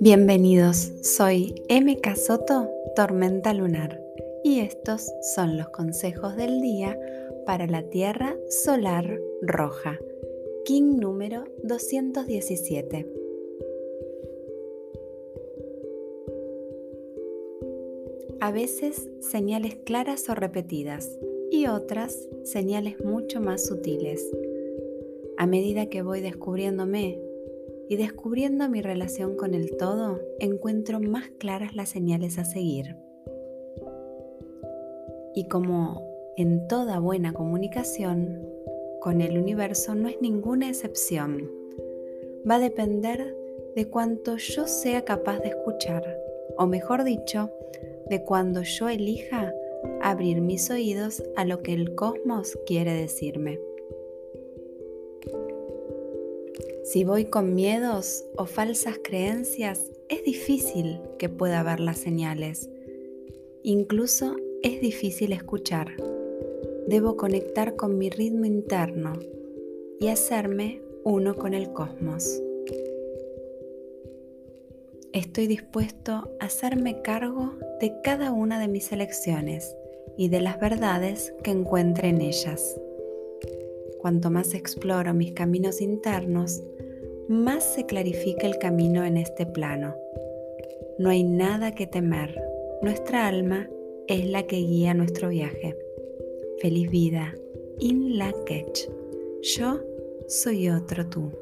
Bienvenidos, soy MK Soto, Tormenta Lunar, y estos son los consejos del día para la Tierra Solar Roja, King número 217. A veces señales claras o repetidas y otras señales mucho más sutiles. A medida que voy descubriéndome y descubriendo mi relación con el todo, encuentro más claras las señales a seguir. Y como en toda buena comunicación, con el universo no es ninguna excepción. Va a depender de cuánto yo sea capaz de escuchar, o mejor dicho, de cuando yo elija abrir mis oídos a lo que el cosmos quiere decirme. Si voy con miedos o falsas creencias, es difícil que pueda ver las señales. Incluso es difícil escuchar. Debo conectar con mi ritmo interno y hacerme uno con el cosmos. Estoy dispuesto a hacerme cargo de cada una de mis elecciones y de las verdades que encuentre en ellas. Cuanto más exploro mis caminos internos, más se clarifica el camino en este plano. No hay nada que temer. Nuestra alma es la que guía nuestro viaje. Feliz vida. In la Yo soy otro tú.